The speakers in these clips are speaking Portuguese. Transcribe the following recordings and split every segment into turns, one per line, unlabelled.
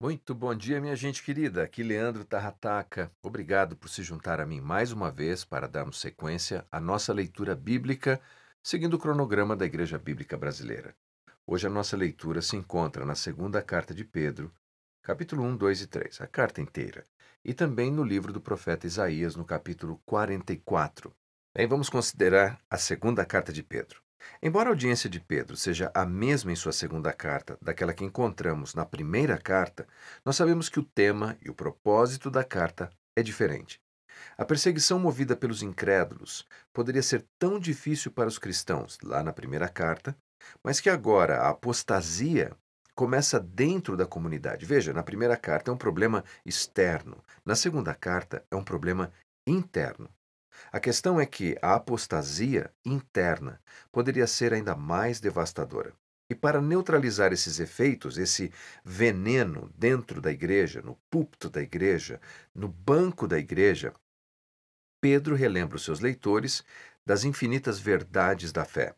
Muito bom dia, minha gente querida. Aqui Leandro Tarrataca. Obrigado por se juntar a mim mais uma vez para darmos sequência à nossa leitura bíblica, seguindo o cronograma da Igreja Bíblica Brasileira. Hoje a nossa leitura se encontra na segunda carta de Pedro, capítulo 1, 2 e 3, a carta inteira, e também no livro do profeta Isaías, no capítulo 44. Bem, vamos considerar a segunda carta de Pedro. Embora a audiência de Pedro seja a mesma em sua segunda carta daquela que encontramos na primeira carta, nós sabemos que o tema e o propósito da carta é diferente. A perseguição movida pelos incrédulos poderia ser tão difícil para os cristãos lá na primeira carta, mas que agora a apostasia começa dentro da comunidade. Veja, na primeira carta é um problema externo, na segunda carta é um problema interno. A questão é que a apostasia interna poderia ser ainda mais devastadora. E para neutralizar esses efeitos, esse veneno dentro da igreja, no púlpito da igreja, no banco da igreja, Pedro relembra os seus leitores das infinitas verdades da fé.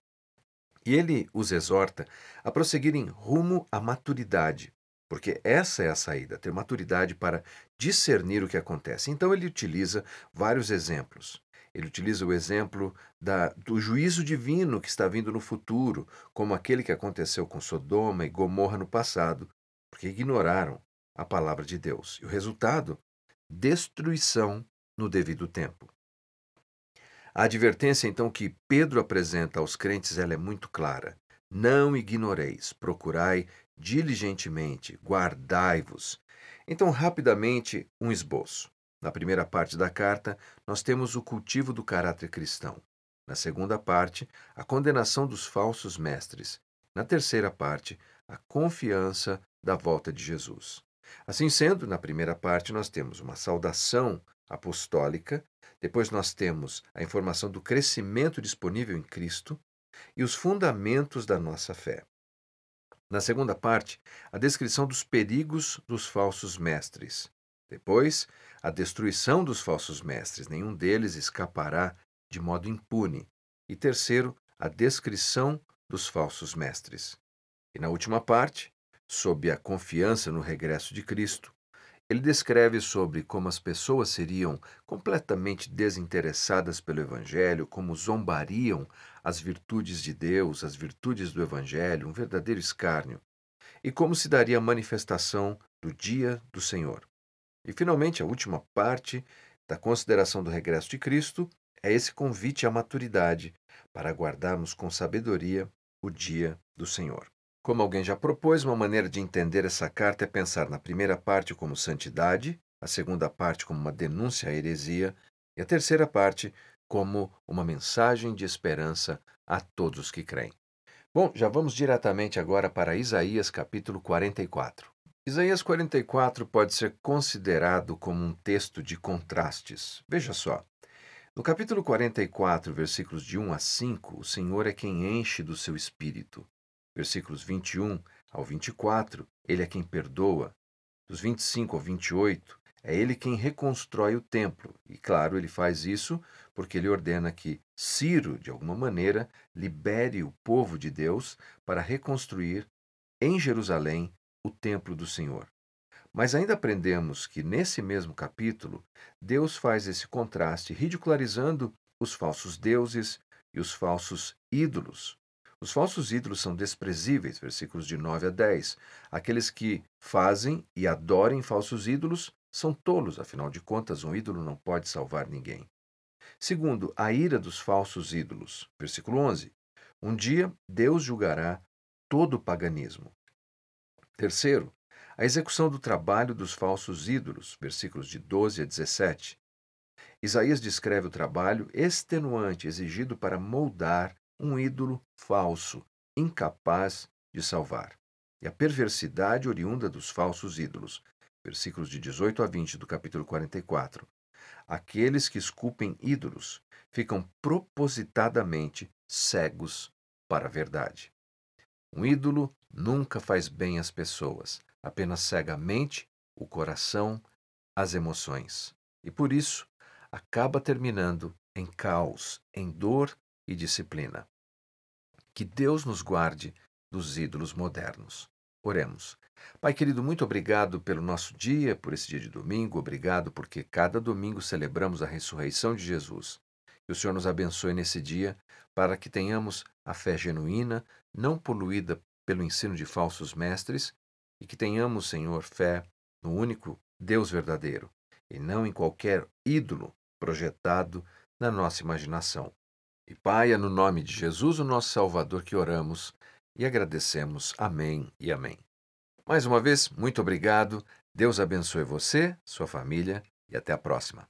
E ele os exorta a prosseguirem rumo à maturidade, porque essa é a saída, ter maturidade para discernir o que acontece. Então ele utiliza vários exemplos. Ele utiliza o exemplo da, do juízo divino que está vindo no futuro, como aquele que aconteceu com Sodoma e Gomorra no passado, porque ignoraram a palavra de Deus. E o resultado? Destruição no devido tempo. A advertência, então, que Pedro apresenta aos crentes ela é muito clara. Não ignoreis, procurai diligentemente, guardai-vos. Então, rapidamente, um esboço. Na primeira parte da carta, nós temos o cultivo do caráter cristão. Na segunda parte, a condenação dos falsos mestres. Na terceira parte, a confiança da volta de Jesus. Assim sendo, na primeira parte, nós temos uma saudação apostólica, depois nós temos a informação do crescimento disponível em Cristo e os fundamentos da nossa fé. Na segunda parte, a descrição dos perigos dos falsos mestres. Depois, a destruição dos falsos mestres, nenhum deles escapará de modo impune. E terceiro, a descrição dos falsos mestres. E na última parte, sob a confiança no regresso de Cristo, ele descreve sobre como as pessoas seriam completamente desinteressadas pelo Evangelho, como zombariam as virtudes de Deus, as virtudes do Evangelho, um verdadeiro escárnio, e como se daria a manifestação do dia do Senhor. E, finalmente, a última parte da consideração do regresso de Cristo é esse convite à maturidade para aguardarmos com sabedoria o dia do Senhor. Como alguém já propôs, uma maneira de entender essa carta é pensar na primeira parte como santidade, a segunda parte como uma denúncia à heresia e a terceira parte como uma mensagem de esperança a todos que creem. Bom, já vamos diretamente agora para Isaías capítulo 44. Isaías 44 pode ser considerado como um texto de contrastes. Veja só. No capítulo 44, versículos de 1 a 5, o Senhor é quem enche do seu espírito. Versículos 21 ao 24, ele é quem perdoa. Dos 25 ao 28, é ele quem reconstrói o templo. E claro, ele faz isso porque ele ordena que Ciro, de alguma maneira, libere o povo de Deus para reconstruir em Jerusalém o templo do Senhor. Mas ainda aprendemos que nesse mesmo capítulo, Deus faz esse contraste ridicularizando os falsos deuses e os falsos ídolos. Os falsos ídolos são desprezíveis, versículos de 9 a 10. Aqueles que fazem e adorem falsos ídolos são tolos, afinal de contas, um ídolo não pode salvar ninguém. Segundo, a ira dos falsos ídolos. Versículo 11. Um dia Deus julgará todo o paganismo. Terceiro, a execução do trabalho dos falsos ídolos, versículos de 12 a 17. Isaías descreve o trabalho extenuante exigido para moldar um ídolo falso, incapaz de salvar. E a perversidade oriunda dos falsos ídolos, versículos de 18 a 20 do capítulo 44. Aqueles que esculpem ídolos ficam propositadamente cegos para a verdade. Um ídolo nunca faz bem às pessoas, apenas cega a mente, o coração, as emoções. E por isso, acaba terminando em caos, em dor e disciplina. Que Deus nos guarde dos ídolos modernos. Oremos. Pai querido, muito obrigado pelo nosso dia, por esse dia de domingo. Obrigado porque cada domingo celebramos a ressurreição de Jesus. Que o Senhor nos abençoe nesse dia para que tenhamos a fé genuína, não poluída pelo ensino de falsos mestres, e que tenhamos, Senhor, fé no único Deus verdadeiro e não em qualquer ídolo projetado na nossa imaginação. E Pai, é no nome de Jesus, o nosso Salvador, que oramos e agradecemos. Amém e amém. Mais uma vez, muito obrigado. Deus abençoe você, sua família e até a próxima.